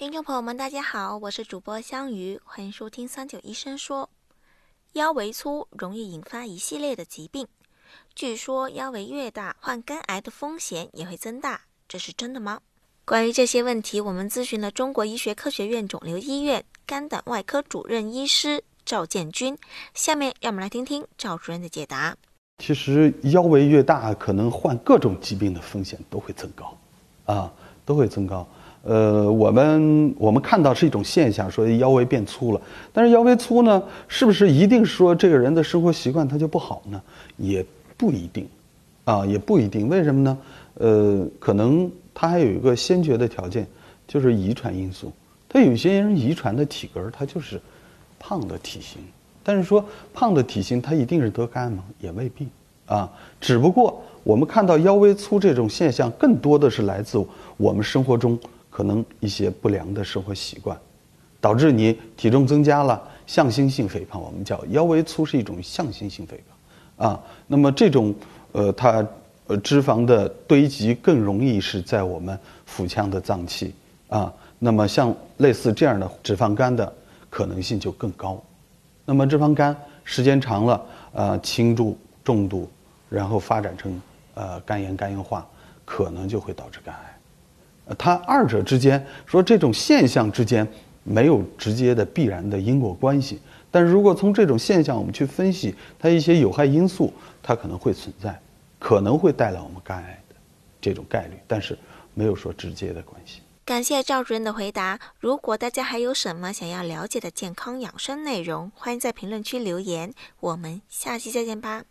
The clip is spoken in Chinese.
听众朋友们，大家好，我是主播香鱼，欢迎收听三九医生说。腰围粗容易引发一系列的疾病，据说腰围越大，患肝癌的风险也会增大，这是真的吗？关于这些问题，我们咨询了中国医学科学院肿瘤医院肝胆外科主任医师赵建军。下面让我们来听听赵主任的解答。其实腰围越大，可能患各种疾病的风险都会增高，啊，都会增高。呃，我们我们看到是一种现象，说腰围变粗了。但是腰围粗呢，是不是一定说这个人的生活习惯他就不好呢？也不一定，啊，也不一定。为什么呢？呃，可能他还有一个先决的条件，就是遗传因素。他有些人遗传的体格他就是胖的体型。但是说胖的体型他一定是得肝吗？也未必，啊，只不过我们看到腰围粗这种现象，更多的是来自我们生活中。可能一些不良的生活习惯，导致你体重增加了，向心性肥胖，我们叫腰围粗是一种向心性肥胖，啊，那么这种呃它呃脂肪的堆积更容易是在我们腹腔的脏器啊，那么像类似这样的脂肪肝的可能性就更高，那么脂肪肝时间长了，呃轻度、重度，然后发展成呃肝炎、肝硬化，可能就会导致肝癌。它二者之间说这种现象之间没有直接的必然的因果关系，但是如果从这种现象我们去分析它一些有害因素，它可能会存在，可能会带来我们肝癌的这种概率，但是没有说直接的关系。感谢赵主任的回答。如果大家还有什么想要了解的健康养生内容，欢迎在评论区留言。我们下期再见吧。